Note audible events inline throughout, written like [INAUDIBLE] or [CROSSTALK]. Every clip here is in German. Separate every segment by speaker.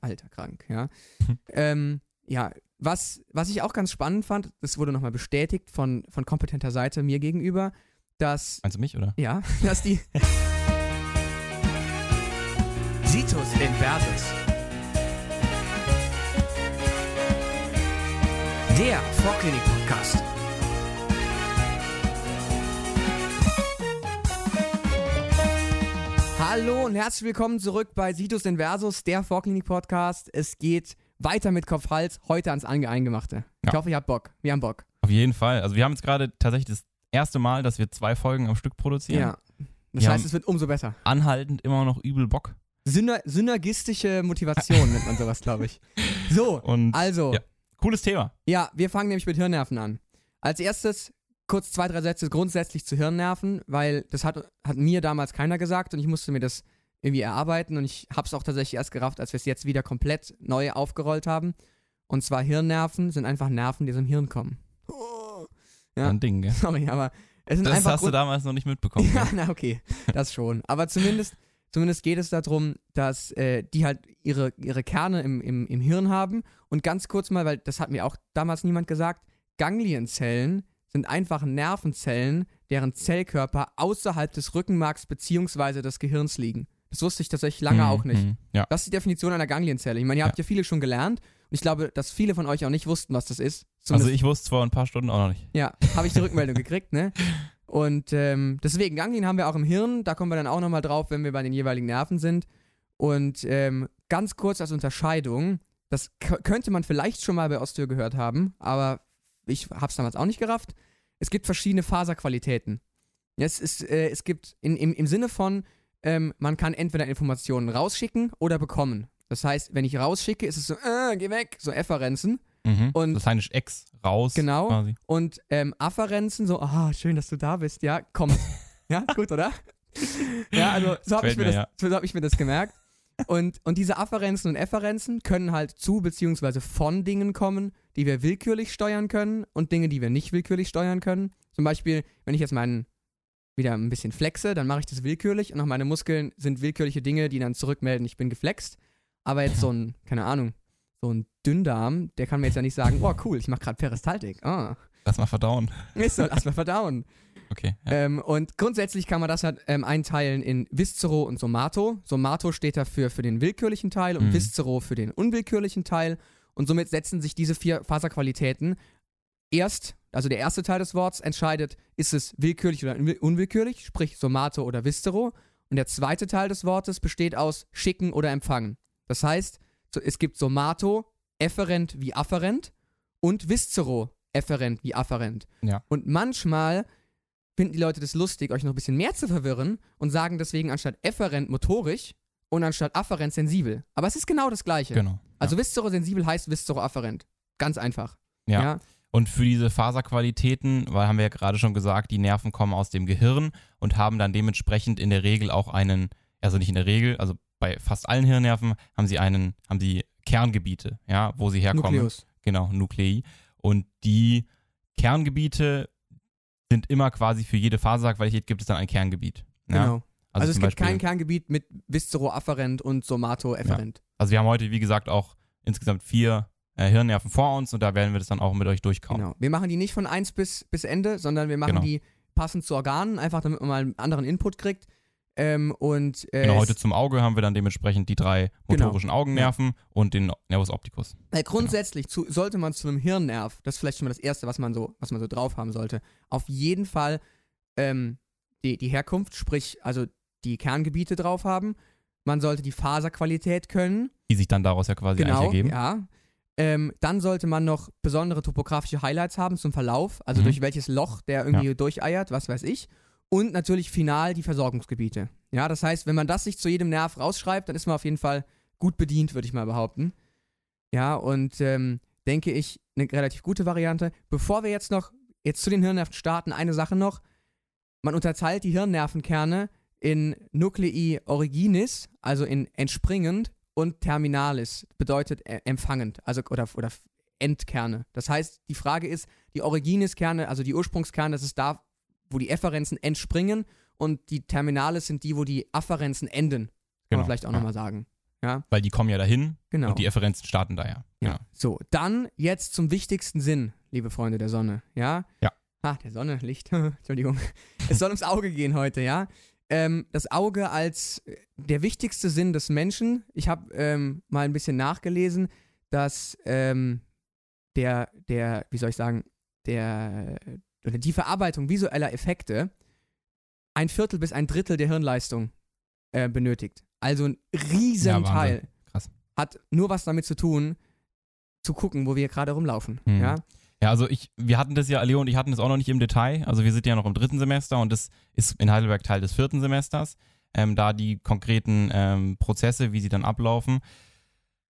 Speaker 1: alter krank, ja. ähm, ja, was, was ich auch ganz spannend fand, das wurde nochmal bestätigt von, von kompetenter Seite mir gegenüber, dass,
Speaker 2: Meinst du mich, oder?
Speaker 1: ja, [LAUGHS] dass die Situs Inversus. Der Vorklinik-Podcast. Hallo und herzlich willkommen zurück bei Situs Inversus, der Vorklinik-Podcast. Es geht weiter mit Kopf-Hals, heute ans Ange Eingemachte. Ich
Speaker 2: Ja.
Speaker 1: hoffe, ihr habt Bock. Wir haben Bock.
Speaker 2: Auf jeden Fall. Also wir haben jetzt gerade tatsächlich das erste Mal, dass wir zwei Folgen am Stück produzieren.
Speaker 1: Ja. Das
Speaker 2: Wir
Speaker 1: heißt, es wird umso besser.
Speaker 2: Anhaltend immer noch übel Bock.
Speaker 1: Syner synergistische Motivation nennt man sowas, glaube ich. So, [LAUGHS]
Speaker 2: Und
Speaker 1: also,
Speaker 2: ja. cooles Thema.
Speaker 1: Ja, wir fangen nämlich mit Hirnnerven an. Als erstes kurz zwei, drei Sätze grundsätzlich zu Hirnnerven, weil das hat, hat mir damals keiner gesagt und ich musste mir das irgendwie erarbeiten und ich habe es auch tatsächlich erst gerafft, als wir es jetzt wieder komplett neu aufgerollt haben. Und zwar Hirnnerven sind einfach Nerven, die aus dem Hirn kommen. Ja.
Speaker 2: Ein Ding, gell?
Speaker 1: Sorry, aber es sind
Speaker 2: Das
Speaker 1: einfach
Speaker 2: hast du damals noch nicht mitbekommen.
Speaker 1: ja,
Speaker 2: gell?
Speaker 1: na okay, das schon. Aber zumindest, zumindest geht es darum, dass äh, die halt ihre, ihre Kerne im, im, im Hirn haben. Und ganz kurz mal, weil das hat mir auch damals niemand gesagt, Ganglienzellen sind einfach Nervenzellen, deren Zellkörper außerhalb des Rückenmarks bzw. des Gehirns liegen. Das wusste ich tatsächlich lange
Speaker 2: Mhm,
Speaker 1: auch nicht.
Speaker 2: mhm. Ja.
Speaker 1: Das ist die Definition einer Ganglienzelle. Ich meine, ihr habt ja viele schon gelernt und ich glaube, dass viele von euch auch nicht wussten, was das ist.
Speaker 2: Also
Speaker 1: Zumindest
Speaker 2: ich wusste es vor ein paar Stunden auch noch nicht.
Speaker 1: ja, habe ich die [LAUGHS] Rückmeldung gekriegt, ne? Und ähm, deswegen, Ganglien haben wir auch im Hirn, da kommen wir dann auch nochmal drauf, wenn wir bei den jeweiligen Nerven sind. Und ähm, ganz kurz als Unterscheidung, das könnte man vielleicht schon mal bei Osteo gehört haben, aber ich habe es damals auch nicht gerafft. Es gibt verschiedene Faserqualitäten. Es, ist, äh, es gibt in, im, im Sinne von, ähm, man kann entweder Informationen rausschicken oder bekommen. Das heißt, wenn ich rausschicke, ist es so, äh, geh weg, so Efferenzen.
Speaker 2: Mhm.
Speaker 1: Und-
Speaker 2: Lateinisch ex, raus.
Speaker 1: Genau.
Speaker 2: Quasi.
Speaker 1: Und ähm, Afferenzen, so, ah, schön, dass du da bist, ja, komm. [LAUGHS] ja, gut, oder? ja, also so habe ich,
Speaker 2: Gefällt
Speaker 1: mir
Speaker 2: mir,
Speaker 1: das- so hab ich mir das gemerkt. Und, und diese Afferenzen und Efferenzen können halt zu beziehungsweise von Dingen kommen, die wir willkürlich steuern können und Dinge, die wir nicht willkürlich steuern können. Zum Beispiel, wenn ich jetzt meinen wieder ein bisschen flexe, dann mache ich das willkürlich und auch meine Muskeln sind willkürliche Dinge, die dann zurückmelden, ich bin geflext. Aber jetzt so ein, keine Ahnung, so ein Dünndarm, der kann mir jetzt ja nicht sagen, oh cool, ich mache gerade Peristaltik. Ah,
Speaker 2: Lass mal verdauen.
Speaker 1: ist so, lass mal verdauen.
Speaker 2: Okay. Ja.
Speaker 1: Ähm, und grundsätzlich kann man das halt ähm, einteilen in Viscero und Somato. Somato steht dafür für den willkürlichen Teil und
Speaker 2: Mhm.
Speaker 1: Viscero für den unwillkürlichen Teil. Und somit setzen sich diese vier Faserqualitäten erst, also der erste Teil des Wortes entscheidet, ist es willkürlich oder unwill- unwillkürlich, sprich Somato oder Viscero. Und der zweite Teil des Wortes besteht aus schicken oder empfangen. Das heißt, es gibt Somato, efferent wie afferent und Viscero, efferent wie afferent.
Speaker 2: Ja.
Speaker 1: Und manchmal finden die Leute das lustig, euch noch ein bisschen mehr zu verwirren und sagen deswegen anstatt efferent motorisch und anstatt afferent sensibel. Aber es ist genau das Gleiche.
Speaker 2: Genau.
Speaker 1: Also viszerosensibel heißt viszeroafferent. Ganz einfach.
Speaker 2: Ja.
Speaker 1: ja.
Speaker 2: Und für diese Faserqualitäten, weil haben wir ja gerade schon gesagt, die Nerven kommen aus dem Gehirn und haben dann dementsprechend in der Regel auch einen, also nicht in der Regel, also bei fast allen Hirnnerven haben sie einen, haben sie Kerngebiete, ja, wo sie herkommen.
Speaker 1: Nukleus.
Speaker 2: Genau, Nuklei. Und die Kerngebiete sind immer quasi für jede Faserqualität gibt es dann ein Kerngebiet. Ja?
Speaker 1: Genau. Also, es
Speaker 2: zum
Speaker 1: gibt
Speaker 2: Beispiel-
Speaker 1: kein Kerngebiet mit viszeroafferent und somato-efferent.
Speaker 2: Also wir haben heute, wie gesagt, auch insgesamt vier äh, Hirnnerven vor uns und da werden wir das dann auch mit euch durchkauen.
Speaker 1: Genau. Wir machen die nicht von 1 bis, bis Ende, sondern wir machen
Speaker 2: Genau.
Speaker 1: die passend zu Organen, einfach damit man mal einen anderen Input kriegt. Ähm, und äh,
Speaker 2: Genau, heute zum Auge haben wir dann dementsprechend die drei
Speaker 1: Genau.
Speaker 2: motorischen Augennerven und den Nervus opticus.
Speaker 1: Weil grundsätzlich zu, sollte man zu einem Hirnnerv, das ist vielleicht schon mal das Erste, was man so, was man so drauf haben sollte, auf jeden Fall ähm, die, die Herkunft, sprich also die Kerngebiete drauf haben. Man sollte die Faserqualität können.
Speaker 2: Die sich dann daraus ja quasi
Speaker 1: Genau,
Speaker 2: ergeben.
Speaker 1: ja. Ähm, dann sollte man noch besondere topografische Highlights haben zum Verlauf, also
Speaker 2: Mhm.
Speaker 1: durch welches Loch der irgendwie durcheiert, was weiß ich. Und natürlich final die Versorgungsgebiete. Ja, das heißt, wenn man das sich zu jedem Nerv rausschreibt, dann ist man auf jeden Fall gut bedient, würde ich mal behaupten. Ja, und ähm, denke ich, eine relativ gute Variante. Bevor wir jetzt noch jetzt zu den Hirnnerven starten, eine Sache noch. Man unterteilt die Hirnnervenkerne in Nuclei originis, also in entspringend, und terminalis, bedeutet äh, empfangend, also oder, oder Endkerne. Das heißt, die Frage ist, die Originis-Kerne, also die Ursprungskerne, das ist da, wo die Efferenzen entspringen und die Terminalis sind die, wo die Afferenzen enden. Kann
Speaker 2: Genau,
Speaker 1: man vielleicht auch
Speaker 2: ja.
Speaker 1: nochmal sagen. Ja,
Speaker 2: Weil die kommen ja dahin
Speaker 1: genau.
Speaker 2: und die Efferenzen starten da ja.
Speaker 1: Ja.
Speaker 2: Genau.
Speaker 1: So, dann jetzt zum wichtigsten Sinn, liebe Freunde der Sonne, ja?
Speaker 2: Ja.
Speaker 1: Ah, der Sonne, Licht, [LAUGHS] Entschuldigung. Es soll ums Auge gehen heute, ja? Ähm, das Auge als äh, der wichtigste Sinn des Menschen. Ich habe ähm, mal ein bisschen nachgelesen, dass ähm, der, der, wie soll ich sagen, der, oder die Verarbeitung visueller Effekte ein Viertel bis ein Drittel der Hirnleistung äh, benötigt. Also ein riesen
Speaker 2: Ja.
Speaker 1: Teil
Speaker 2: Krass.
Speaker 1: hat nur was damit zu tun, zu gucken, wo wir gerade rumlaufen.
Speaker 2: Mhm.
Speaker 1: Ja?
Speaker 2: Ja, also ich, wir hatten das ja, Leo und ich hatten das auch noch nicht im Detail. Also wir sind ja noch im dritten Semester und das ist in Heidelberg Teil des vierten Semesters. Ähm, da die konkreten ähm, Prozesse, wie sie dann ablaufen.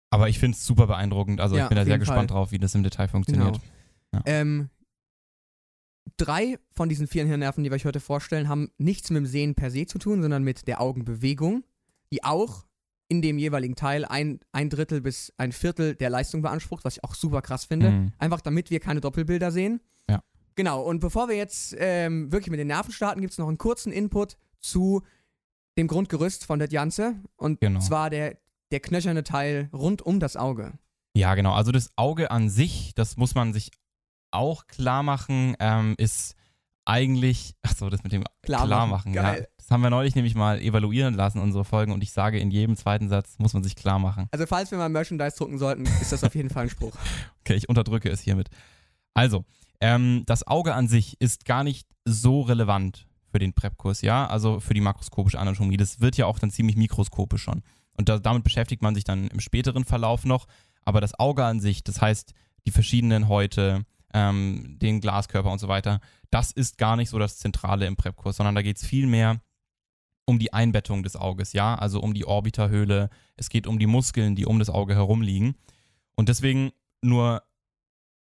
Speaker 2: Aber ich finde es super beeindruckend. Also
Speaker 1: Ja,
Speaker 2: ich bin da sehr gespannt
Speaker 1: Fall.
Speaker 2: drauf, wie das im Detail funktioniert. Ja.
Speaker 1: Ähm, drei von diesen vier Hirnnerven, die wir euch heute vorstellen, haben nichts mit dem Sehen per se zu tun, sondern mit der Augenbewegung, die auch in dem jeweiligen Teil ein, ein Drittel bis ein Viertel der Leistung beansprucht, was ich auch super krass finde.
Speaker 2: Mhm.
Speaker 1: Einfach damit wir keine Doppelbilder sehen.
Speaker 2: Ja.
Speaker 1: Genau, und bevor wir jetzt ähm, wirklich mit den Nerven starten, gibt es noch einen kurzen Input zu dem Grundgerüst von der Janze. Und
Speaker 2: Genau.
Speaker 1: zwar der, der knöcherne Teil rund um das Auge.
Speaker 2: Ja, genau. Also das Auge an sich, das muss man sich auch klar machen, ähm, ist eigentlich, achso, das mit dem
Speaker 1: Klar
Speaker 2: klar
Speaker 1: machen.
Speaker 2: machen, ja. Das haben wir neulich nämlich mal evaluieren lassen, unsere Folgen, und ich sage, in jedem zweiten Satz muss man sich klar machen.
Speaker 1: Also falls wir mal Merchandise drucken sollten, ist das auf jeden Fall ein Spruch. [LAUGHS]
Speaker 2: Okay, ich unterdrücke es hiermit. Also, ähm, das Auge an sich ist gar nicht so relevant für den Prep-Kurs, ja, also für die makroskopische Anatomie. Das wird ja auch dann ziemlich mikroskopisch schon. Und da, damit beschäftigt man sich dann im späteren Verlauf noch. Aber das Auge an sich, das heißt die verschiedenen Häute, ähm, den Glaskörper und so weiter, das ist gar nicht so das Zentrale im Prep-Kurs, sondern da geht es viel mehr um die Einbettung des Auges, ja, also um die Orbiterhöhle. Es geht um die Muskeln, die um das Auge herum liegen. Und deswegen nur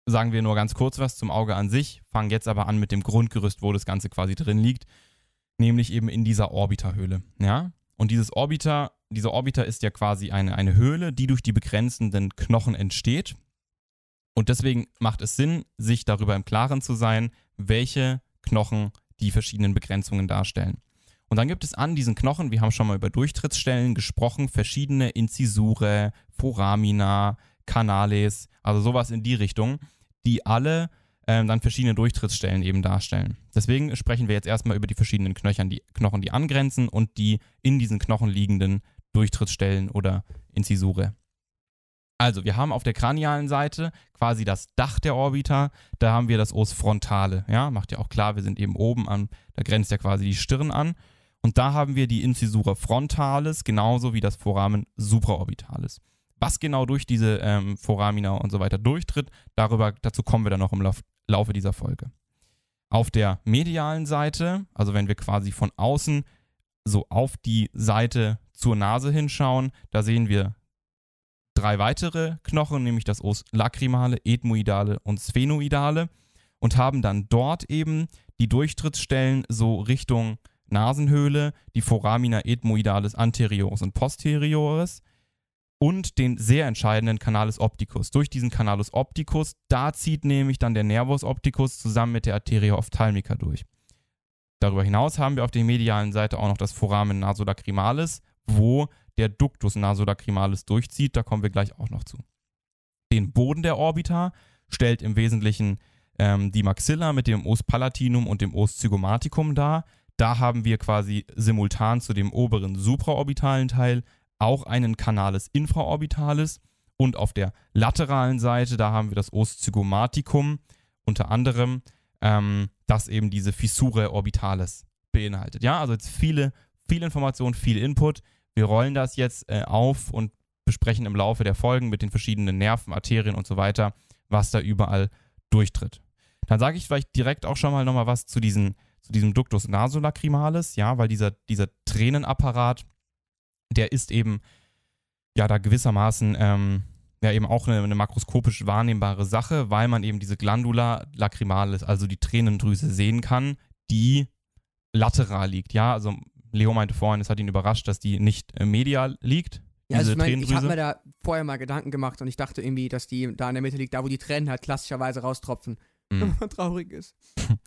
Speaker 2: sagen wir nur ganz kurz was zum Auge an sich, fangen jetzt aber an mit dem Grundgerüst, wo das Ganze quasi drin liegt, nämlich eben in dieser Orbiterhöhle, ja? Und dieses Orbiter, dieser Orbiter ist ja quasi eine, eine Höhle, die durch die begrenzenden Knochen entsteht. Und deswegen macht es Sinn, sich darüber im Klaren zu sein, welche Knochen die verschiedenen Begrenzungen darstellen. Und dann gibt es an diesen Knochen, wir haben schon mal über Durchtrittsstellen gesprochen, verschiedene Incisure, Foramina, Canales, also sowas in die Richtung, die alle ähm, dann verschiedene Durchtrittsstellen eben darstellen. Deswegen sprechen wir jetzt erstmal über die verschiedenen Knöchern, die Knochen, die angrenzen und die in diesen Knochen liegenden Durchtrittsstellen oder Incisure. Also, wir haben auf der kranialen Seite quasi das Dach der Orbita, da haben wir das Os frontale, ja, macht ja auch klar, wir sind eben oben an, da grenzt ja quasi die Stirn an. Und da haben wir die Incisura frontalis, genauso wie das Foramen supraorbitalis. Was genau durch diese ähm, Foramina und so weiter durchtritt, darüber, dazu kommen wir dann noch im Lauf, Laufe dieser Folge. Auf der medialen Seite, also wenn wir quasi von außen so auf die Seite zur Nase hinschauen, da sehen wir drei weitere Knochen, nämlich das Os lacrimale, ethmoidale und sphenoidale und haben dann dort eben die Durchtrittsstellen so Richtung Nasenhöhle, die Foramina ethmoidalis anterioris und posteriores und den sehr entscheidenden Canalus opticus. Durch diesen Canalus opticus, da zieht nämlich dann der Nervus opticus zusammen mit der Arteria ophthalmica durch. Darüber hinaus haben wir auf der medialen Seite auch noch das Foramen nasolacrimalis, wo der Ductus nasolacrimalis durchzieht. Da kommen wir gleich auch noch zu. Den Boden der Orbita stellt im Wesentlichen ähm, die Maxilla mit dem Os palatinum und dem Os zygomaticum dar. Da haben wir quasi simultan zu dem oberen supraorbitalen Teil auch einen Canales infraorbitalis und auf der lateralen Seite, da haben wir das Os zygomaticum unter anderem, ähm, das eben diese Fissure orbitalis beinhaltet. Ja, also jetzt viele, viele Informationen, viel Input. Wir rollen das jetzt äh, auf und besprechen im Laufe der Folgen mit den verschiedenen Nerven, Arterien und so weiter, was da überall durchtritt. Dann sage ich vielleicht direkt auch schon mal nochmal was zu, diesen, zu diesem Ductus nasolacrimalis, ja, weil dieser, dieser Tränenapparat, der ist eben ja da gewissermaßen ähm, ja eben auch eine, eine makroskopisch wahrnehmbare Sache, weil man eben diese Glandula lacrimalis, also die Tränendrüse sehen kann, die lateral liegt. Ja, also Leo meinte vorhin, es hat ihn überrascht, dass die nicht äh, medial liegt.
Speaker 1: Ja, also ich meine, ich habe mir da vorher mal Gedanken gemacht und ich dachte irgendwie, dass die da in der Mitte liegt, da wo die Tränen halt klassischerweise raustropfen. Wenn
Speaker 2: Mhm. [LAUGHS]
Speaker 1: man traurig ist. [LAUGHS]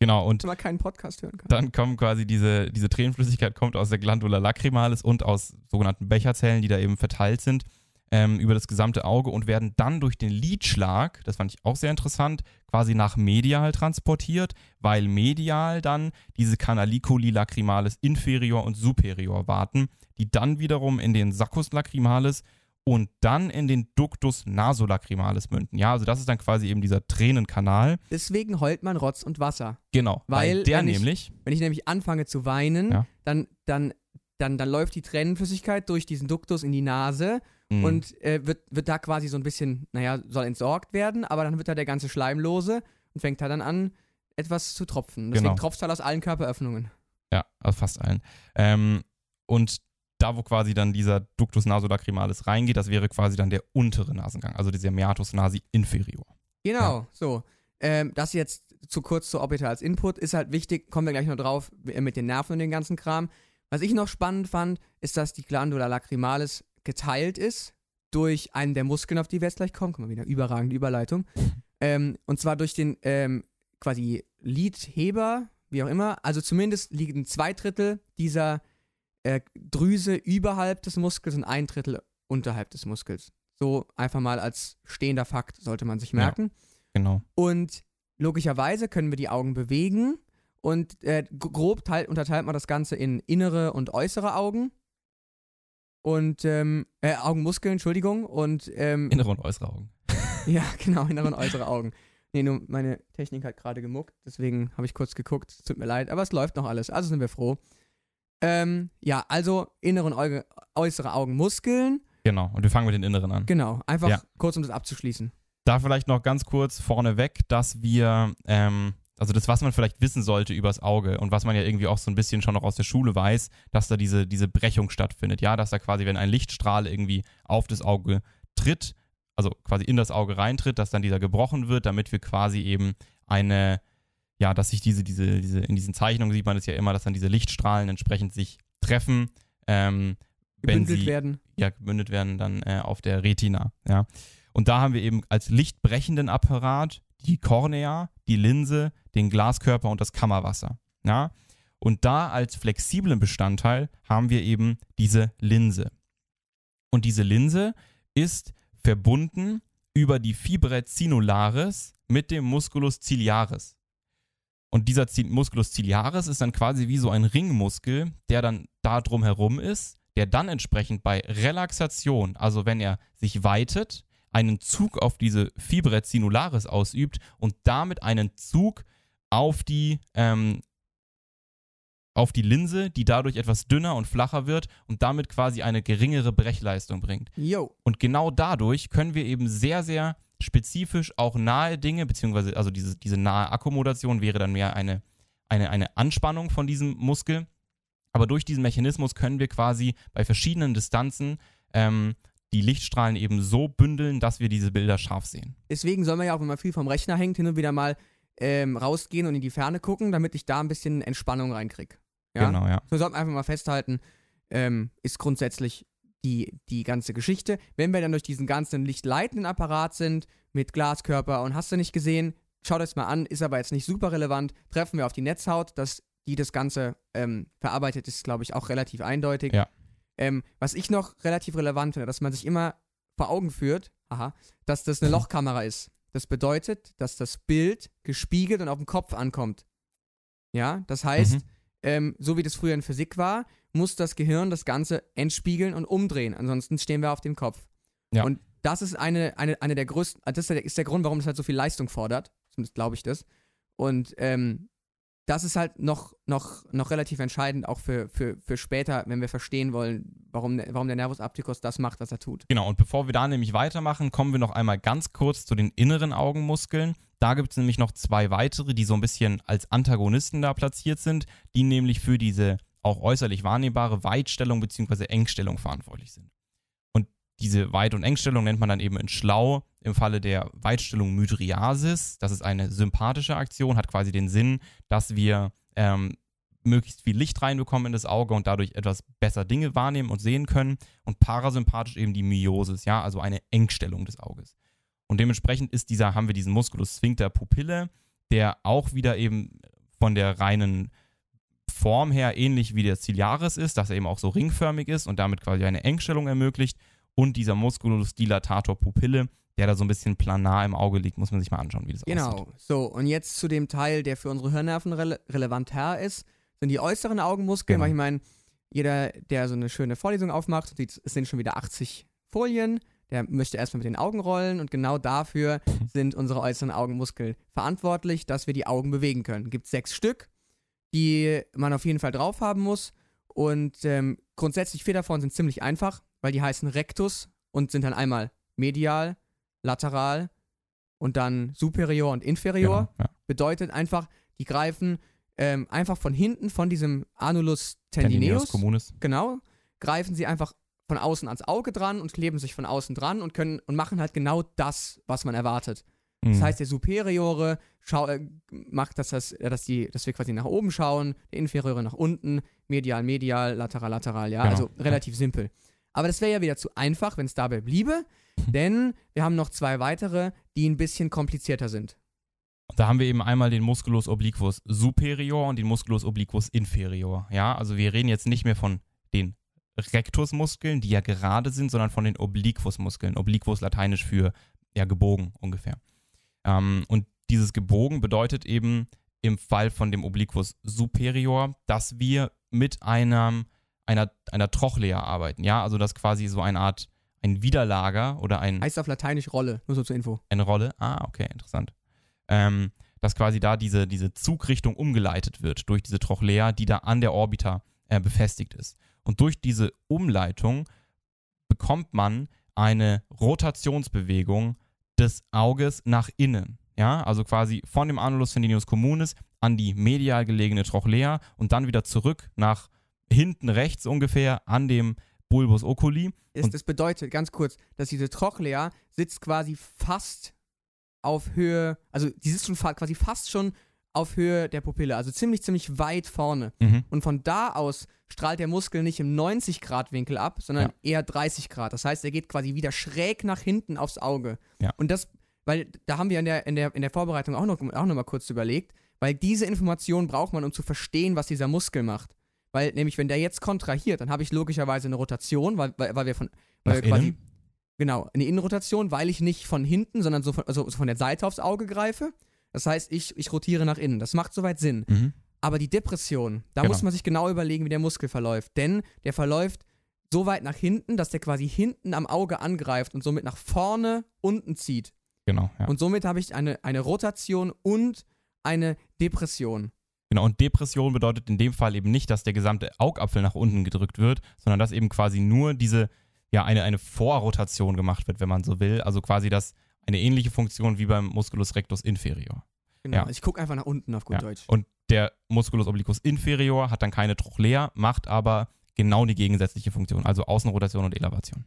Speaker 2: Genau, und
Speaker 1: Wenn man keinen Podcast hören kann.
Speaker 2: dann kommen quasi diese, diese Tränenflüssigkeit kommt aus der Glandula lacrimalis und aus sogenannten Becherzellen, die da eben verteilt sind ähm, über das gesamte Auge und werden dann durch den Lidschlag, das fand ich auch sehr interessant, quasi nach medial transportiert, weil medial dann diese Canaliculi lacrimalis inferior und superior warten, die dann wiederum in den Saccus lacrimalis und dann in den Ductus nasolacrimalis münden. Ja, also das ist dann quasi eben dieser Tränenkanal.
Speaker 1: Deswegen heult man Rotz und Wasser.
Speaker 2: Genau, weil,
Speaker 1: Weil,
Speaker 2: der
Speaker 1: wenn ich-
Speaker 2: nämlich
Speaker 1: Wenn ich nämlich anfange zu weinen,
Speaker 2: Ja.
Speaker 1: dann, dann, dann, dann läuft die Tränenflüssigkeit durch diesen Duktus in die Nase
Speaker 2: mh,
Speaker 1: und äh, wird, wird da quasi so ein bisschen, naja, soll entsorgt werden, aber dann wird da der ganze Schleim lose und fängt da dann an, etwas zu tropfen. Deswegen
Speaker 2: Genau.
Speaker 1: tropft halt aus allen Körperöffnungen.
Speaker 2: Ja, aus fast allen. Ähm, und da, wo quasi dann dieser Ductus nasolacrimalis reingeht, das wäre quasi dann der untere Nasengang, also dieser Meatus nasi inferior.
Speaker 1: Genau, so. Ähm, das jetzt zu kurz zu Orbital als Input ist halt wichtig, kommen wir gleich noch drauf, äh, mit den Nerven und den ganzen Kram. Was ich noch spannend fand, ist, dass die Glandula lacrimalis geteilt ist durch einen der Muskeln, auf die wir jetzt gleich kommen. Guck mal, wieder überragende Überleitung. [LAUGHS] Ähm, und zwar durch den ähm, quasi Lidheber, wie auch immer. Also zumindest liegen zwei Drittel dieser äh, Drüse überhalb des Muskels und ein Drittel unterhalb des Muskels. So einfach mal als stehender Fakt sollte man sich
Speaker 2: Ja.
Speaker 1: merken.
Speaker 2: Genau.
Speaker 1: Und logischerweise können wir die Augen bewegen. Und äh, grob teilt, unterteilt man das Ganze in innere und äußere Augen. Und, ähm, äh, Augenmuskeln, Entschuldigung. Und, ähm,
Speaker 2: Innere und äußere Augen. [LAUGHS]
Speaker 1: ja, genau, innere und äußere Augen. Nee, nur meine Technik hat gerade gemuckt, deswegen habe ich kurz geguckt. Es Tut mir leid, aber es läuft noch alles, also sind wir froh. Ähm, ja, also innere und Auge, äußere Augenmuskeln.
Speaker 2: Genau. Und wir fangen mit den inneren an.
Speaker 1: Genau, einfach
Speaker 2: Ja.
Speaker 1: kurz, um das abzuschließen.
Speaker 2: Da vielleicht noch ganz kurz vorneweg, dass wir, ähm, also das, was man vielleicht wissen sollte übers Auge und was man ja irgendwie auch so ein bisschen schon noch aus der Schule weiß, dass da diese, diese Brechung stattfindet. Ja, dass da quasi, wenn ein Lichtstrahl irgendwie auf das Auge tritt, also quasi in das Auge reintritt, dass dann dieser gebrochen wird, damit wir quasi eben eine, ja, dass sich diese, diese, diese, in diesen Zeichnungen sieht man es ja immer, dass dann diese Lichtstrahlen entsprechend sich treffen, ähm, wenn
Speaker 1: Gebündelt
Speaker 2: sie,
Speaker 1: werden.
Speaker 2: ja, gebündet werden dann äh, auf der Retina. Ja. Und da haben wir eben als lichtbrechenden Apparat die Kornea, die Linse, den Glaskörper und das Kammerwasser. Ja. Und da als flexiblen Bestandteil haben wir eben diese Linse. Und diese Linse ist verbunden über die Fibra cinularis mit dem Musculus ciliaris. Und dieser Musculus ciliaris ist dann quasi wie so ein Ringmuskel, der dann da drum herum ist, der dann entsprechend bei Relaxation, also wenn er sich weitet, einen Zug auf diese Fibra cinularis ausübt und damit einen Zug auf die, ähm, auf die Linse, die dadurch etwas dünner und flacher wird und damit quasi eine geringere Brechleistung bringt.
Speaker 1: Yo.
Speaker 2: Und genau dadurch können wir eben sehr, sehr spezifisch auch nahe Dinge, beziehungsweise also diese, diese nahe Akkommodation wäre dann mehr eine, eine, eine Anspannung von diesem Muskel. Aber durch diesen Mechanismus können wir quasi bei verschiedenen Distanzen ähm, die Lichtstrahlen eben so bündeln, dass wir diese Bilder scharf sehen.
Speaker 1: Deswegen soll man ja auch, wenn man viel vom Rechner hängt, hin und wieder mal ähm, rausgehen und in die Ferne gucken, damit ich da ein bisschen Entspannung reinkriege. Ja?
Speaker 2: Genau, ja.
Speaker 1: So sollten wir einfach mal festhalten, ähm, ist grundsätzlich die, die ganze Geschichte. Wenn wir dann durch diesen ganzen lichtleitenden Apparat sind, mit Glaskörper und hast du nicht gesehen, schaut euch mal an, ist aber jetzt nicht super relevant, treffen wir auf die Netzhaut, dass die das Ganze ähm, verarbeitet, ist, glaube ich, auch relativ eindeutig.
Speaker 2: Ja.
Speaker 1: Ähm, was ich noch relativ relevant finde, dass man sich immer vor Augen führt, aha, dass das eine Lochkamera ist. Das bedeutet, dass das Bild gespiegelt und auf den Kopf ankommt. Ja, das heißt,
Speaker 2: Mhm.
Speaker 1: ähm, so wie das früher in Physik war, muss das Gehirn das Ganze entspiegeln und umdrehen. Ansonsten stehen wir auf dem Kopf.
Speaker 2: Ja.
Speaker 1: Und das ist eine, eine, eine der größten, das ist der, ist der Grund, warum das halt so viel Leistung fordert. Zumindest glaube ich das. Und ähm, das ist halt noch, noch, noch relativ entscheidend, auch für, für, für später, wenn wir verstehen wollen, warum, warum der Nervus opticus das macht, was er tut.
Speaker 2: Genau, und bevor wir da nämlich weitermachen, kommen wir noch einmal ganz kurz zu den inneren Augenmuskeln. Da gibt es nämlich noch zwei weitere, die so ein bisschen als Antagonisten da platziert sind, die nämlich für diese auch äußerlich wahrnehmbare Weitstellung bzw. Engstellung verantwortlich sind. Und diese Weit- und Engstellung nennt man dann eben in Schlau im Falle der Weitstellung Mydriasis. Das ist eine sympathische Aktion, hat quasi den Sinn, dass wir ähm, möglichst viel Licht reinbekommen in das Auge und dadurch etwas besser Dinge wahrnehmen und sehen können. Und parasympathisch eben die Myosis, ja, also eine Engstellung des Auges. Und dementsprechend ist dieser, haben wir diesen Musculus sphincter Pupille, der auch wieder eben von der reinen Form her ähnlich wie der Ciliaris ist, dass er eben auch so ringförmig ist und damit quasi eine Engstellung ermöglicht. Und dieser Musculus dilatator Pupille, der da so ein bisschen planar im Auge liegt, muss man sich mal anschauen, wie das
Speaker 1: genau.
Speaker 2: aussieht.
Speaker 1: Genau. So, und jetzt zu dem Teil, der für unsere Hirnnerven rele relevant her ist, sind die äußeren Augenmuskeln.
Speaker 2: Genau.
Speaker 1: Weil ich meine, jeder, der so eine schöne Vorlesung aufmacht, sieht, es sind schon wieder 80 Folien, der möchte erstmal mit den Augen rollen und genau dafür sind unsere äußeren Augenmuskeln verantwortlich, dass wir die Augen bewegen können. Es gibt sechs Stück, die man auf jeden Fall drauf haben muss. Und ähm, grundsätzlich vier davon sind ziemlich einfach, weil die heißen Rectus und sind dann einmal medial, lateral und dann superior und inferior.
Speaker 2: Genau, ja.
Speaker 1: Bedeutet einfach, die greifen ähm, einfach von hinten von diesem Anulus
Speaker 2: Tendinus
Speaker 1: tendineus,
Speaker 2: communis.
Speaker 1: genau, greifen sie einfach von außen ans Auge dran und kleben sich von außen dran und können und machen halt genau das, was man erwartet. Das
Speaker 2: Mhm.
Speaker 1: heißt, der Superiore äh, macht, dass, das, äh, dass, die, dass wir quasi nach oben schauen, der Inferiore nach unten, medial, medial, lateral, lateral, ja.
Speaker 2: Genau.
Speaker 1: Also relativ simpel. Aber das wäre ja wieder zu einfach, wenn es dabei bliebe, denn wir haben noch zwei weitere, die ein bisschen komplizierter sind.
Speaker 2: Da haben wir eben einmal den Musculus obliquus superior und den Musculus obliquus inferior. Ja, also wir reden jetzt nicht mehr von den Rectusmuskeln, die ja gerade sind, sondern von den Obliquusmuskeln. Obliquus lateinisch für ja gebogen ungefähr. Ähm, und dieses gebogen bedeutet eben im Fall von dem Obliquus superior, dass wir mit einem, einer, einer Trochlea arbeiten. Ja, also dass quasi so eine Art ein Widerlager oder ein
Speaker 1: Heißt auf Lateinisch Rolle, nur so zur Info.
Speaker 2: eine Rolle. Ah, okay, interessant. Ähm, dass quasi da diese, diese Zugrichtung umgeleitet wird durch diese Trochlea, die da an der Orbita äh, befestigt ist. Und durch diese Umleitung bekommt man eine Rotationsbewegung des Auges nach innen. Ja, also quasi von dem Anulus tendinus communis an die medial gelegene Trochlea und dann wieder zurück nach hinten rechts ungefähr an dem Bulbus oculi.
Speaker 1: Das,
Speaker 2: Und-
Speaker 1: das bedeutet, ganz kurz, dass diese Trochlea sitzt quasi fast auf Höhe, also die sitzt schon quasi fast schon auf Höhe der Pupille, also ziemlich, ziemlich weit vorne.
Speaker 2: Mhm.
Speaker 1: Und von da aus strahlt der Muskel nicht im 90-Grad-Winkel ab, sondern eher 30 Grad. Das heißt, er geht quasi wieder schräg nach hinten aufs Auge.
Speaker 2: Ja.
Speaker 1: Und das, weil da haben wir in der, in der, in der Vorbereitung auch noch, auch noch mal kurz überlegt, weil diese Information braucht man, um zu verstehen, was dieser Muskel macht. Weil nämlich, wenn der jetzt kontrahiert, dann habe ich logischerweise eine Rotation, weil, weil, weil wir von, weil wir quasi, genau, eine Innenrotation, weil ich nicht von hinten, sondern so von, also so von der Seite aufs Auge greife. Das heißt, ich, ich rotiere nach innen. Das macht soweit Sinn.
Speaker 2: Mhm.
Speaker 1: Aber die Depression, da
Speaker 2: Genau.
Speaker 1: muss man sich genau überlegen, wie der Muskel verläuft. Denn der verläuft so weit nach hinten, dass der quasi hinten am Auge angreift und somit nach vorne unten zieht.
Speaker 2: Genau, ja.
Speaker 1: Und somit habe ich eine, eine Rotation und eine Depression.
Speaker 2: Genau, und Depression bedeutet in dem Fall eben nicht, dass der gesamte Augapfel nach unten gedrückt wird, sondern dass eben quasi nur diese, ja, eine, eine Vorrotation gemacht wird, wenn man so will. Also quasi das eine ähnliche Funktion wie beim Musculus rectus inferior.
Speaker 1: Genau.
Speaker 2: Ja.
Speaker 1: Also ich gucke einfach nach unten auf gut
Speaker 2: Ja.
Speaker 1: Deutsch.
Speaker 2: Und der Musculus obliquus inferior hat dann keine Trochlea, macht aber genau die gegensätzliche Funktion, also Außenrotation und Elevation.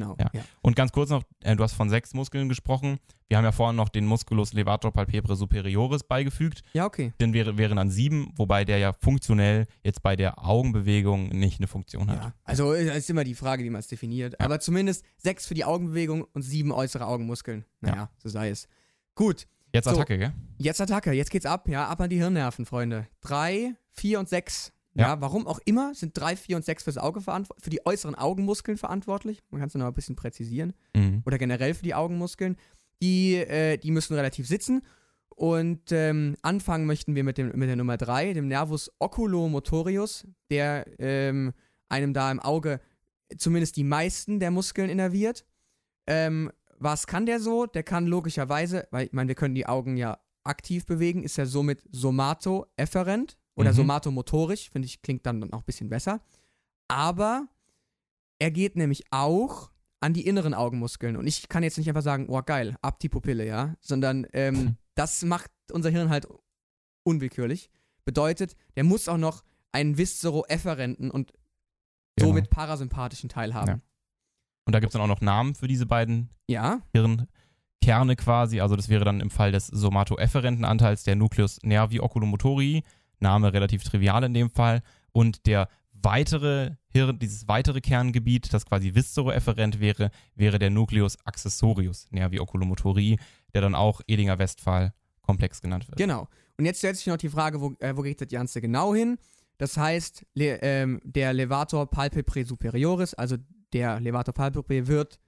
Speaker 1: Genau.
Speaker 2: Ja. Und ganz kurz noch, äh, du hast von sechs Muskeln gesprochen. Wir haben ja vorhin noch den Musculus levator palpebre superioris beigefügt.
Speaker 1: ja, okay.
Speaker 2: Den wäre, wären dann sieben, wobei der ja funktionell jetzt bei der Augenbewegung nicht eine Funktion hat.
Speaker 1: Ja. Also es ist immer die Frage, wie man es definiert. Aber zumindest sechs für die Augenbewegung und sieben äußere Augenmuskeln. Naja, so sei es. Gut,
Speaker 2: Jetzt
Speaker 1: So.
Speaker 2: Attacke, gell?
Speaker 1: Jetzt Attacke, jetzt geht's ab, ja, ab an die Hirnnerven, Freunde. Drei, vier und sechs. Ja,
Speaker 2: Ja.
Speaker 1: warum auch immer sind drei, vier und sechs fürs Auge verantwortlich, für die äußeren Augenmuskeln verantwortlich. Man kann es noch ein bisschen präzisieren.
Speaker 2: Mhm.
Speaker 1: Oder generell für die Augenmuskeln. Die, äh, die müssen relativ sitzen. Und ähm, anfangen möchten wir mit, dem, mit der Nummer drei, dem Nervus oculomotorius, der ähm, einem da im Auge zumindest die meisten der Muskeln innerviert. Ähm, was kann der so? Der kann logischerweise, weil ich meine, wir können die Augen ja aktiv bewegen, ist er somit somatoefferent oder
Speaker 2: Mhm.
Speaker 1: somatomotorisch, finde ich, klingt dann auch ein bisschen besser. Aber er geht nämlich auch an die inneren Augenmuskeln. Und ich kann jetzt nicht einfach sagen, oh geil, ab die Pupille, ja, sondern ähm, [LAUGHS] das macht unser Hirn halt unwillkürlich. Bedeutet, der muss auch noch einen viszero-efferenten und
Speaker 2: Genau.
Speaker 1: somit parasympathischen Teil haben.
Speaker 2: Ja. Und da gibt es dann auch noch Namen für diese beiden
Speaker 1: Ja,
Speaker 2: Hirnkerne quasi. Also das wäre dann im Fall des somatoefferenten Anteils der Nucleus nervi oculomotorii, Name relativ trivial in dem Fall, und der weitere Hirn, dieses weitere Kerngebiet, das quasi viszeroefferent wäre, wäre der Nucleus accessorius nervi oculomotorii, der dann auch Edinger Westphal Komplex genannt wird.
Speaker 1: Genau. Und jetzt stellt sich noch die Frage, wo, äh, wo geht das Ganze genau hin? Das heißt, le, ähm, der Levator palpebrae superioris, also der Levator palpebrae wird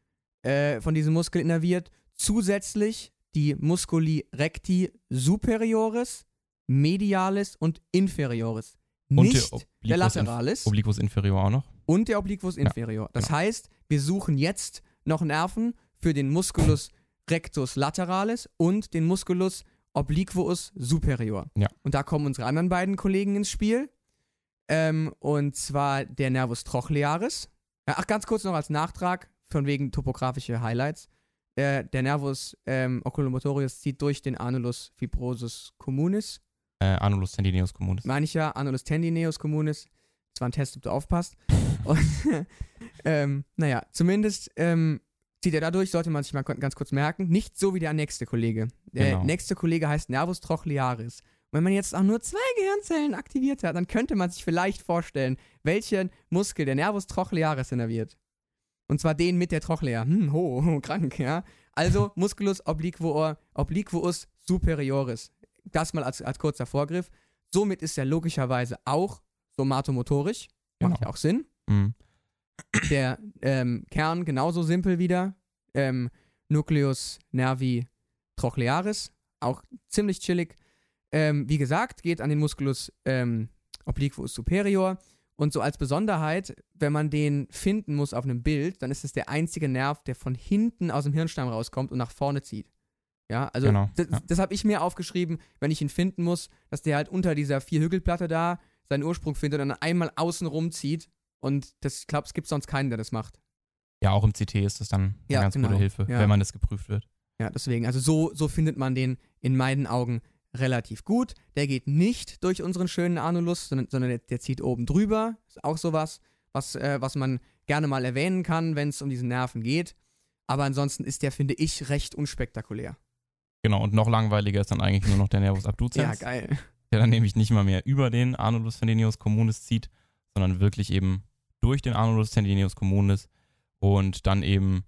Speaker 1: äh, von diesem Muskel innerviert. Zusätzlich die Musculi recti superioris, medialis und inferioris.
Speaker 2: Und
Speaker 1: Nicht
Speaker 2: der
Speaker 1: der,
Speaker 2: Obliquus
Speaker 1: lateralis
Speaker 2: Obliquus inferior auch noch.
Speaker 1: und der Obliquus inferior. Das
Speaker 2: genau.
Speaker 1: heißt, wir suchen jetzt noch Nerven für den Musculus rectus lateralis und den Musculus obliquus superior.
Speaker 2: Ja.
Speaker 1: Und da kommen unsere anderen beiden Kollegen ins Spiel. Ähm, und zwar der Nervus trochlearis. Ja, Ach, ganz kurz noch als Nachtrag, von wegen topografische Highlights. Äh, der Nervus ähm, oculomotorius zieht durch den Anulus fibrosus communis.
Speaker 2: Äh, Anulus tendineus communis.
Speaker 1: Meine ich ja, Anulus tendineus communis. Das war ein Test, ob du aufpasst. [LAUGHS] Und, [LAUGHS] ähm, naja, zumindest ähm, zieht er dadurch, sollte man sich mal ganz kurz merken, nicht so wie der nächste Kollege. Der
Speaker 2: Genau.
Speaker 1: nächste Kollege heißt Nervus trochlearis. Und wenn man jetzt auch nur zwei Gehirnzellen aktiviert hat, dann könnte man sich vielleicht vorstellen, welchen Muskel der Nervus trochlearis innerviert. Und zwar den mit der Trochlea. Hm, ho, ho, krank, ja. Also Musculus obliquus superioris. Das mal als, als kurzer Vorgriff. Somit ist er logischerweise auch somatomotorisch. Macht
Speaker 2: Genau.
Speaker 1: ja auch Sinn.
Speaker 2: Mhm.
Speaker 1: Der ähm, Kern genauso simpel wieder. Ähm, Nucleus nervi trochlearis. Auch ziemlich chillig. Ähm, wie gesagt, geht an den Musculus ähm, obliquus superior. Und so als Besonderheit, wenn man den finden muss auf einem Bild, dann ist es der einzige Nerv, der von hinten aus dem Hirnstamm rauskommt und nach vorne zieht. Ja, also
Speaker 2: Genau,
Speaker 1: das,
Speaker 2: ja.
Speaker 1: das habe ich mir aufgeschrieben, wenn ich ihn finden muss, dass der halt unter dieser Vierhügelplatte da seinen Ursprung findet und dann einmal außen rumzieht. Und das, ich glaube, es gibt sonst keinen, der das macht.
Speaker 2: Ja, auch im CT ist das dann eine
Speaker 1: Ja,
Speaker 2: ganz
Speaker 1: genau.
Speaker 2: gute Hilfe,
Speaker 1: Ja.
Speaker 2: wenn man das geprüft wird.
Speaker 1: Ja, deswegen, also so, so findet man den in meinen Augen relativ gut. Der geht nicht durch unseren schönen Anulus, sondern, sondern der, der zieht oben drüber. Ist auch sowas, was, äh, was man gerne mal erwähnen kann, wenn es um diesen Nerven geht. Aber ansonsten ist der, finde ich, recht unspektakulär.
Speaker 2: Genau, und noch langweiliger ist dann eigentlich nur noch der Nervus
Speaker 1: Ja,
Speaker 2: abducens,
Speaker 1: geil.
Speaker 2: der dann nämlich nicht mal mehr über den Anulus tendineus communis zieht, sondern wirklich eben durch den Anulus tendineus communis und dann eben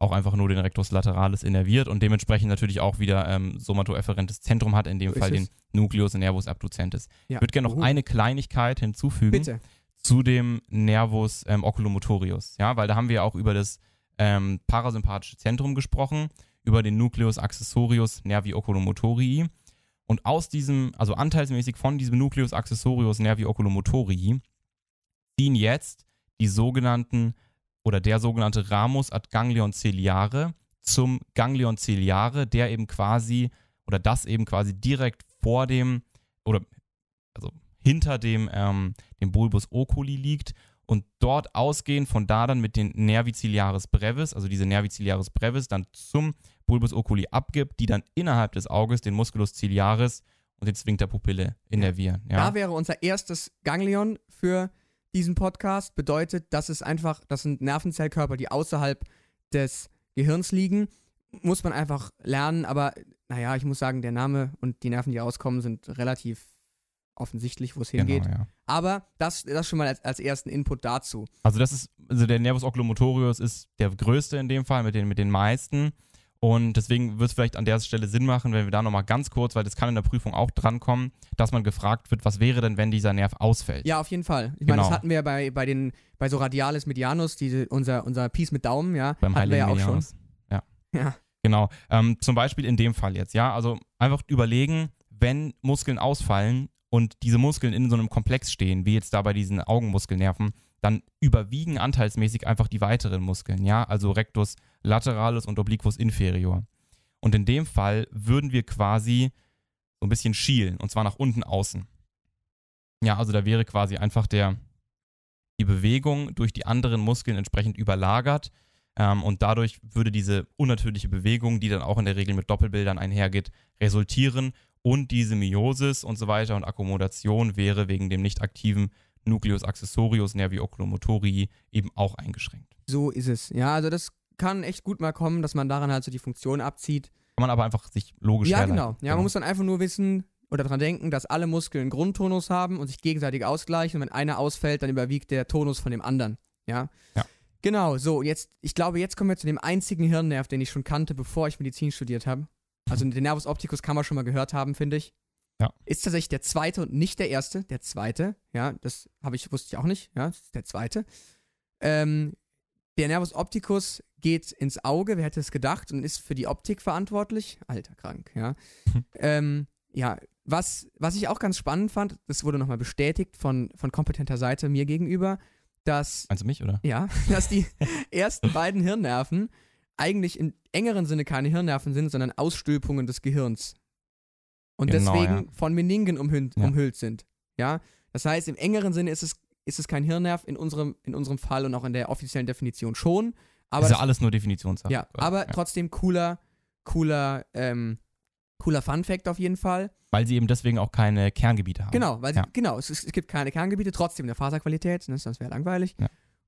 Speaker 2: auch einfach nur den Rectus lateralis innerviert und dementsprechend natürlich auch wieder ähm, somatoefferentes Zentrum hat, in dem
Speaker 1: So
Speaker 2: Fall den Nucleus nervus abducentis.
Speaker 1: Ja.
Speaker 2: Ich würde gerne noch
Speaker 1: Uh.
Speaker 2: eine Kleinigkeit hinzufügen.
Speaker 1: Bitte.
Speaker 2: zu dem Nervus ähm, oculomotorius, ja, weil da haben wir auch über das ähm, parasympathische Zentrum gesprochen, über den Nucleus accessorius nervi oculomotorii und aus diesem, also anteilsmäßig von diesem Nucleus accessorius nervi oculomotorii ziehen jetzt die sogenannten oder der sogenannte Ramus ad ganglion ciliare zum Ganglion ciliare, der eben quasi oder das eben quasi direkt vor dem oder also hinter dem, ähm, dem Bulbus oculi liegt und dort ausgehend von da dann mit den Nervi ciliaris brevis, also diese Nervi ciliaris brevis, dann zum Bulbus oculi abgibt, die dann innerhalb des Auges den Musculus ciliaris und den Sphincter Pupille innervieren. Ja.
Speaker 1: Da wäre unser erstes Ganglion für diesen Podcast. Bedeutet, das ist einfach, das sind Nervenzellkörper, die außerhalb des Gehirns liegen. Muss man einfach lernen, aber naja, ich muss sagen, der Name und die Nerven, die rauskommen, sind relativ offensichtlich, wo es hingeht.
Speaker 2: Genau, ja.
Speaker 1: Aber das, das schon mal als, als ersten Input dazu.
Speaker 2: Also das ist, also der Nervus oculomotorius ist der größte in dem Fall mit den, mit den meisten. Und deswegen wird es vielleicht an der Stelle Sinn machen, wenn wir da nochmal ganz kurz, weil das kann in der Prüfung auch drankommen, dass man gefragt wird, was wäre denn, wenn dieser Nerv ausfällt?
Speaker 1: Ja, auf jeden Fall. Ich meine, das
Speaker 2: Genau.
Speaker 1: hatten wir ja bei, bei, den, bei so Radialis Medianus, diese, unser, unser Piece mit Daumen, ja,
Speaker 2: Beim
Speaker 1: hatten wir ja
Speaker 2: Heiligen
Speaker 1: auch schon.
Speaker 2: Medianus. Ja.
Speaker 1: Ja.
Speaker 2: Genau. Ähm, zum Beispiel in dem Fall jetzt, ja. Also einfach überlegen, wenn Muskeln ausfallen und diese Muskeln in so einem Komplex stehen, wie jetzt da bei diesen Augenmuskelnerven, dann überwiegen anteilsmäßig einfach die weiteren Muskeln, ja. Also Rectus lateralis und Obliquus inferior. Und in dem Fall würden wir quasi so ein bisschen schielen, und zwar nach unten außen. Ja, also da wäre quasi einfach der, die Bewegung durch die anderen Muskeln entsprechend überlagert. Ähm, und dadurch würde diese unnatürliche Bewegung, die dann auch in der Regel mit Doppelbildern einhergeht, resultieren. Und diese Meiosis und so weiter und Akkommodation wäre wegen dem nicht aktiven Nucleus accessorius nervi oculomotorii eben auch eingeschränkt.
Speaker 1: So ist es. Ja, also das kann echt gut mal kommen, dass man daran halt so die Funktion abzieht.
Speaker 2: Kann man aber einfach sich logisch
Speaker 1: Ja, genau. Ja, man muss dann einfach nur wissen, oder daran denken, dass alle Muskeln einen Grundtonus haben und sich gegenseitig ausgleichen. Und wenn einer ausfällt, dann überwiegt der Tonus von dem anderen. Ja.
Speaker 2: Ja.
Speaker 1: Genau, so, jetzt, ich glaube, jetzt kommen wir zu dem einzigen Hirnnerv, den ich schon kannte, bevor ich Medizin studiert habe. Also den Nervus opticus kann man schon mal gehört haben, finde ich.
Speaker 2: Ja.
Speaker 1: Ist tatsächlich der zweite und nicht der erste, der zweite. Ja, das habe ich, wusste ich auch nicht. Ja, das ist der zweite. Ähm, der Nervus opticus geht ins Auge, wer hätte es gedacht, und ist für die Optik verantwortlich. Alter, krank, ja. ähm, ja, was, was ich auch ganz spannend fand, das wurde nochmal bestätigt von, von kompetenter Seite mir gegenüber, dass,
Speaker 2: Meinst du mich, oder?
Speaker 1: ja, [LAUGHS] dass die ersten beiden Hirnnerven eigentlich im engeren Sinne keine Hirnnerven sind, sondern Ausstülpungen des Gehirns. Und
Speaker 2: Genau,
Speaker 1: deswegen
Speaker 2: ja.
Speaker 1: von Meningen umhüllt,
Speaker 2: Ja.
Speaker 1: umhüllt sind. Ja, das heißt, im engeren Sinne ist es, ist es kein Hirnnerv, in unserem, in unserem Fall und auch in der offiziellen Definition schon. Aber
Speaker 2: ist ja
Speaker 1: das-
Speaker 2: alles nur Definitionssache.
Speaker 1: ja, aber
Speaker 2: Ja.
Speaker 1: trotzdem cooler, cooler, ähm, cooler Fun Fact auf jeden Fall.
Speaker 2: Weil sie eben deswegen auch keine Kerngebiete haben.
Speaker 1: Genau, weil sie, genau, es, es gibt keine Kerngebiete, trotzdem eine Faserqualität, ne, sonst wäre langweilig.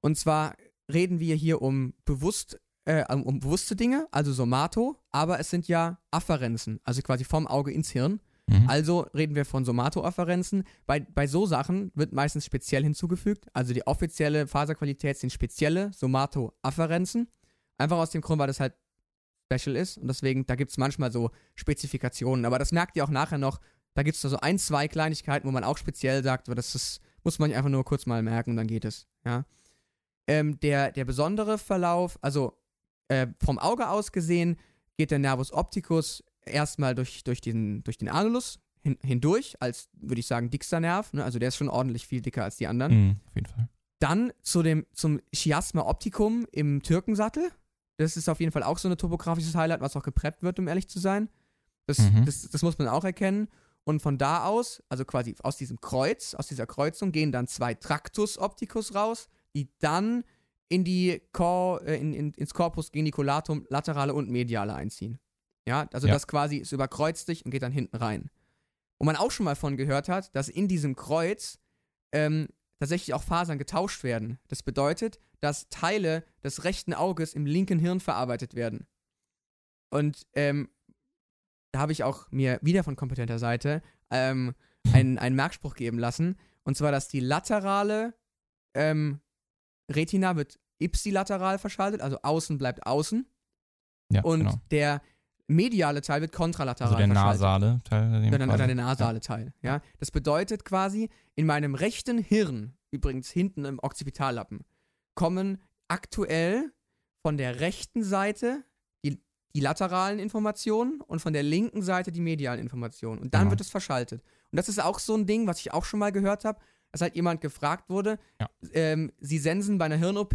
Speaker 1: Und zwar reden wir hier um bewusst, äh, um, um bewusste Dinge, also Somato, aber es sind ja Afferenzen, also quasi vom Auge ins Hirn.
Speaker 2: Mhm.
Speaker 1: Also reden wir von Somatoafferenzen. Bei, bei so Sachen wird meistens speziell hinzugefügt. Also die offizielle Faserqualität sind spezielle Somatoafferenzen. Einfach aus dem Grund, weil das halt special ist. Und deswegen, da gibt es manchmal so Spezifikationen. Aber das merkt ihr auch nachher noch. Da gibt es so ein, zwei Kleinigkeiten, wo man auch speziell sagt, aber das ist, muss man einfach nur kurz mal merken und dann geht es. Ja. Ähm, der, der besondere Verlauf, also äh, vom Auge aus gesehen, geht der Nervus opticus erstmal durch, durch, den, durch den Anulus hin, hindurch, als würde ich sagen, dickster Nerv. Ne? Also der ist schon ordentlich viel dicker als die anderen.
Speaker 2: Mhm, auf jeden Fall.
Speaker 1: Dann zu dem, zum Chiasma opticum im Türkensattel. Das ist auf jeden Fall auch so ein topografisches Highlight, was auch gepreppt wird, um ehrlich zu sein. Das,
Speaker 2: Mhm.
Speaker 1: das, das muss man auch erkennen. Und von da aus, also quasi aus diesem Kreuz, aus dieser Kreuzung, gehen dann zwei Tractus opticus raus, die dann in die Cor, äh, in, in, ins Corpus geniculatum laterale und mediale einziehen. Ja, also
Speaker 2: Ja.
Speaker 1: das quasi ist überkreuzt sich und geht dann hinten rein. Wo man auch schon mal von gehört hat, dass in diesem Kreuz ähm, tatsächlich auch Fasern getauscht werden. Das bedeutet, dass Teile des rechten Auges im linken Hirn verarbeitet werden. Und ähm, da habe ich auch mir wieder von kompetenter Seite ähm, einen, einen Merkspruch geben lassen. Und zwar, dass die laterale ähm, Retina wird ipsilateral verschaltet, also außen bleibt außen.
Speaker 2: Ja,
Speaker 1: Und
Speaker 2: genau.
Speaker 1: der mediale Teil wird kontralateral
Speaker 2: Also der nasale Teil. Fall.
Speaker 1: dann der nasale Teil. Ja. Das bedeutet quasi, in meinem rechten Hirn, übrigens hinten im Occipitallappen, kommen aktuell von der rechten Seite die, die lateralen Informationen und von der linken Seite die medialen Informationen. Und dann
Speaker 2: Genau.
Speaker 1: wird es verschaltet. Und das ist auch so ein Ding, was ich auch schon mal gehört habe, dass halt jemand gefragt wurde,
Speaker 2: Ja.
Speaker 1: ähm, sie sensen bei einer Hirn-OP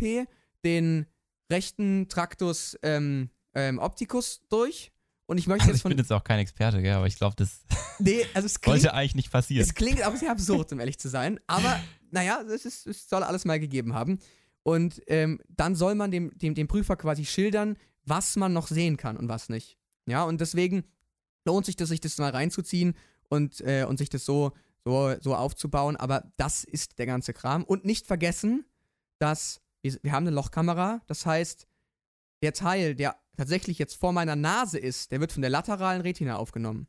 Speaker 1: den rechten Tractus ähm, ähm, opticus durch. Und ich möchte
Speaker 2: Also
Speaker 1: jetzt
Speaker 2: ich
Speaker 1: von
Speaker 2: bin jetzt auch kein Experte, gell, aber ich glaube, das [LAUGHS]
Speaker 1: Nee, also es [LAUGHS] klingt,
Speaker 2: sollte eigentlich nicht passieren.
Speaker 1: es klingt auch sehr absurd, um ehrlich zu sein. Aber [LAUGHS] naja, es, ist, es soll alles mal gegeben haben. Und ähm, dann soll man dem, dem, dem Prüfer quasi schildern, was man noch sehen kann und was nicht. Ja, und deswegen lohnt sich das, sich das mal reinzuziehen und, äh, und sich das so, so, so aufzubauen. Aber das ist der ganze Kram. Und nicht vergessen, dass wir, wir haben eine Lochkamera. Das heißt, der Teil, der tatsächlich jetzt vor meiner Nase ist, der wird von der lateralen Retina aufgenommen.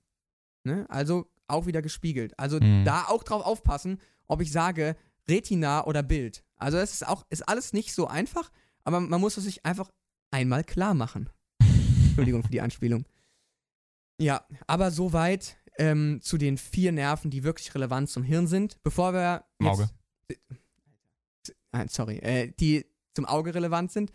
Speaker 1: Ne? Also auch wieder gespiegelt. Also
Speaker 2: Mhm.
Speaker 1: da auch drauf aufpassen, ob ich sage Retina oder Bild. Also das ist auch, ist alles nicht so einfach, aber man muss es sich einfach einmal klar machen. [LAUGHS] Entschuldigung für die Anspielung. Ja, aber soweit ähm, zu den vier Nerven, die wirklich relevant zum Hirn sind. Bevor wir
Speaker 2: Im Auge.
Speaker 1: Nein, sorry, äh, die zum Auge relevant sind.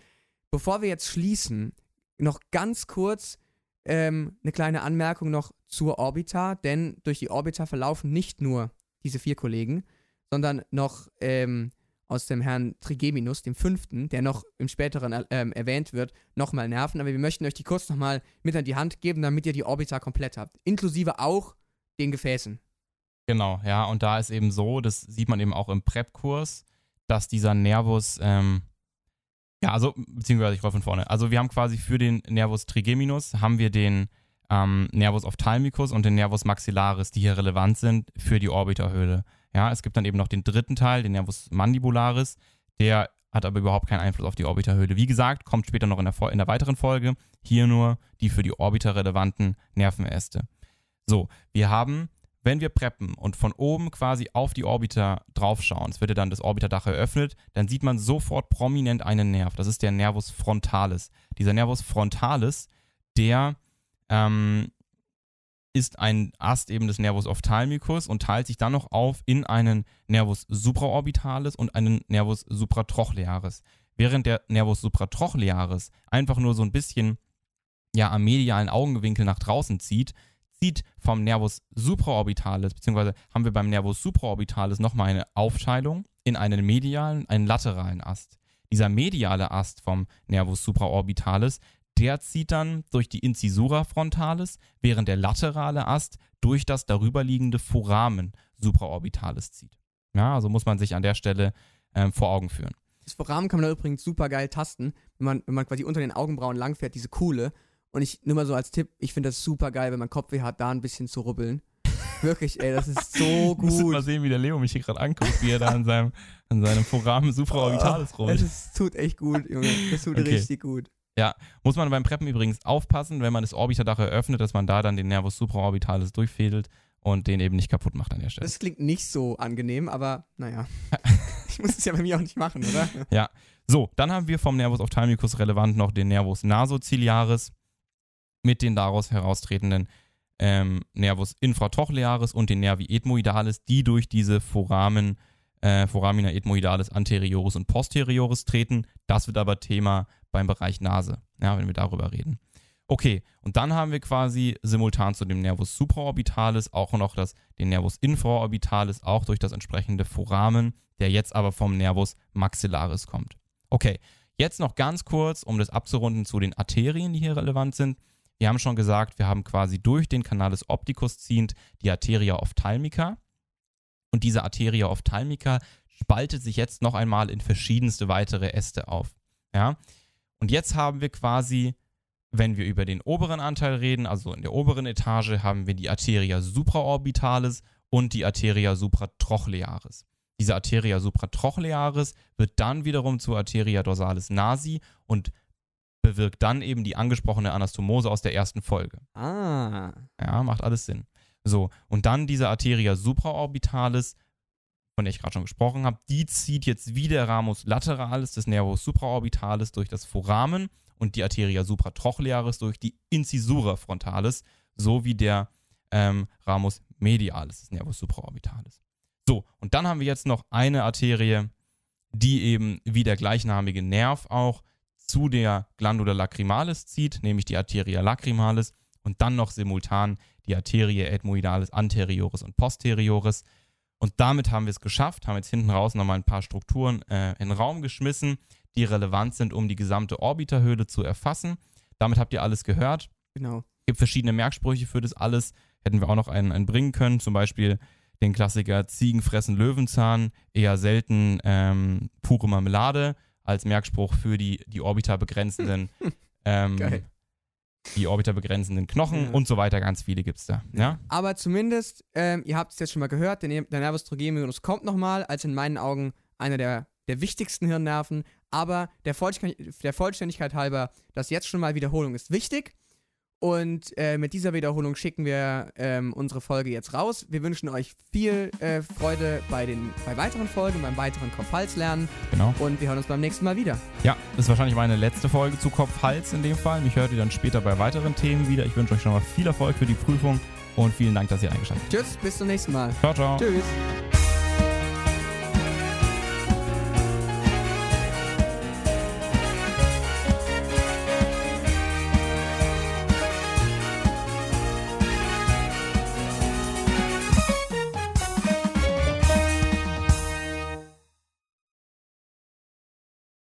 Speaker 1: Bevor wir jetzt schließen, noch ganz kurz ähm, eine kleine Anmerkung noch zur Orbita, denn durch die Orbita verlaufen nicht nur diese vier Kollegen, sondern noch ähm, aus dem Herrn Trigeminus, dem fünften, der noch im späteren äh, ähm, erwähnt wird, nochmal Nerven. Aber wir möchten euch die kurz nochmal mit an die Hand geben, damit ihr die Orbita komplett habt. Inklusive auch den Gefäßen.
Speaker 2: Genau, ja, und da ist eben so, das sieht man eben auch im Prep-Kurs, dass dieser Nervus, ähm, ja, also, beziehungsweise ich roll von vorne. Also wir haben quasi für den Nervus trigeminus, haben wir den ähm, Nervus ophthalmicus und den Nervus maxillaris, die hier relevant sind für die Orbiterhöhle. Ja, es gibt dann eben noch den dritten Teil, den Nervus mandibularis, der hat aber überhaupt keinen Einfluss auf die Orbiterhöhle. Wie gesagt, kommt später noch in der, in der weiteren Folge. Hier nur die für die Orbiter relevanten Nervenäste. So, wir haben wenn wir preppen und von oben quasi auf die Orbiter draufschauen, es wird ja dann das Orbiterdach eröffnet, dann sieht man sofort prominent einen Nerv. Das ist der Nervus frontalis. Dieser Nervus frontalis, der ähm, ist ein Ast eben des Nervus ophthalmicus und teilt sich dann noch auf in einen Nervus supraorbitalis und einen Nervus supratrochlearis. Während der Nervus supratrochlearis einfach nur so ein bisschen ja am medialen Augenwinkel nach draußen zieht, zieht vom Nervus supraorbitalis, beziehungsweise haben wir beim Nervus supraorbitalis nochmal eine Aufteilung in einen medialen, einen lateralen Ast. Dieser mediale Ast vom Nervus supraorbitalis, der zieht dann durch die Incisura frontalis, während der laterale Ast durch das darüberliegende Foramen supraorbitalis zieht. Ja, also muss man sich an der Stelle ähm, vor Augen führen.
Speaker 1: Das Foramen kann man da übrigens super geil tasten, wenn man, wenn man quasi unter den Augenbrauen langfährt, diese Kuhle. Und ich nur mal so als Tipp, ich finde das super geil, wenn man Kopfweh hat, da ein bisschen zu rubbeln. Wirklich, ey, das ist so [LAUGHS] gut.
Speaker 2: Musst mal sehen, wie der Leo mich hier gerade anguckt, wie er da an seinem, an seinem Foramen supraorbitalis [LAUGHS]
Speaker 1: oh,
Speaker 2: rollt.
Speaker 1: Es tut echt gut, Junge. Das tut
Speaker 2: Okay.
Speaker 1: richtig gut.
Speaker 2: Ja, muss man beim Preppen übrigens aufpassen, wenn man das Orbiterdach eröffnet, dass man da dann den Nervus supraorbitalis durchfädelt und den eben nicht kaputt macht an der Stelle.
Speaker 1: Das klingt nicht so angenehm, aber naja. [LAUGHS] ich muss es ja bei mir auch nicht machen, oder?
Speaker 2: So, dann haben wir vom Nervus ophthalmicus relevant noch den Nervus nasociliaris mit den daraus heraustretenden ähm, Nervus infratochlearis und den Nervi ethmoidalis, die durch diese Foramen, äh, Foramina ethmoidalis anterioris und posterioris treten. Das wird aber Thema beim Bereich Nase, ja, wenn wir darüber reden. Okay, und dann haben wir quasi simultan zu dem Nervus supraorbitalis auch noch das, den Nervus infraorbitalis, auch durch das entsprechende Foramen, der jetzt aber vom Nervus maxillaris kommt. Okay, jetzt noch ganz kurz, um das abzurunden zu den Arterien, die hier relevant sind. Wir haben schon gesagt, wir haben quasi durch den Canalus opticus ziehend die Arteria ophthalmica. Und diese Arteria ophthalmica spaltet sich jetzt noch einmal in verschiedenste weitere Äste auf. Ja? Und jetzt haben wir quasi, wenn wir über den oberen Anteil reden, also in der oberen Etage, haben wir die Arteria supraorbitalis und die Arteria supratrochlearis. Diese Arteria supratrochlearis wird dann wiederum zur Arteria dorsalis nasi und bewirkt dann eben die angesprochene Anastomose aus der ersten Folge.
Speaker 1: Ah.
Speaker 2: Ja, macht alles Sinn. So, und dann diese Arteria supraorbitalis, von der ich gerade schon gesprochen habe, die zieht jetzt wie der Ramus lateralis des Nervus supraorbitalis durch das Foramen und die Arteria supratrochlearis durch die Incisura frontalis, so wie der ähm, Ramus medialis des Nervus supraorbitalis. So, und dann haben wir jetzt noch eine Arterie, die eben wie der gleichnamige Nerv auch zu der Glandula lacrimalis zieht, nämlich die Arteria lacrimalis und dann noch simultan die Arterie ethmoidalis anterioris und posterioris. Und damit haben wir es geschafft, haben jetzt hinten raus nochmal ein paar Strukturen äh, in den Raum geschmissen, die relevant sind, um die gesamte Orbiterhöhle zu erfassen. Damit habt ihr alles gehört.
Speaker 1: Genau.
Speaker 2: Es gibt verschiedene Merksprüche für das alles. Hätten wir auch noch einen, einen bringen können, zum Beispiel den Klassiker Ziegen fressen Löwenzahn, eher selten ähm, pure Marmelade als Merkspruch für die, die Orbiter begrenzenden [LAUGHS] ähm. Die Orbiter begrenzenden Knochen
Speaker 1: Ja.
Speaker 2: und so weiter. Ganz viele gibt es da. Ja?
Speaker 1: Aber zumindest, ähm, ihr habt es jetzt schon mal gehört, der, der Nervus trigeminus kommt nochmal, als in meinen Augen einer der, der wichtigsten Hirnnerven. Aber der, Vollständig der Vollständigkeit halber, das jetzt schon mal Wiederholung ist wichtig. Und äh, mit dieser Wiederholung schicken wir ähm, unsere Folge jetzt raus. Wir wünschen euch viel äh, Freude bei, den, bei weiteren Folgen, beim weiteren Kopf-Hals-Lernen.
Speaker 2: Genau.
Speaker 1: Und wir hören uns beim nächsten Mal wieder.
Speaker 2: Ja, das ist wahrscheinlich meine letzte Folge zu Kopf-Hals in dem Fall. Mich hört ihr dann später bei weiteren Themen wieder. Ich wünsche euch schon mal viel Erfolg für die Prüfung und vielen Dank, dass ihr eingeschaltet
Speaker 1: Tschüss, bis zum nächsten Mal.
Speaker 2: habt. Ciao, ciao.
Speaker 1: Tschüss.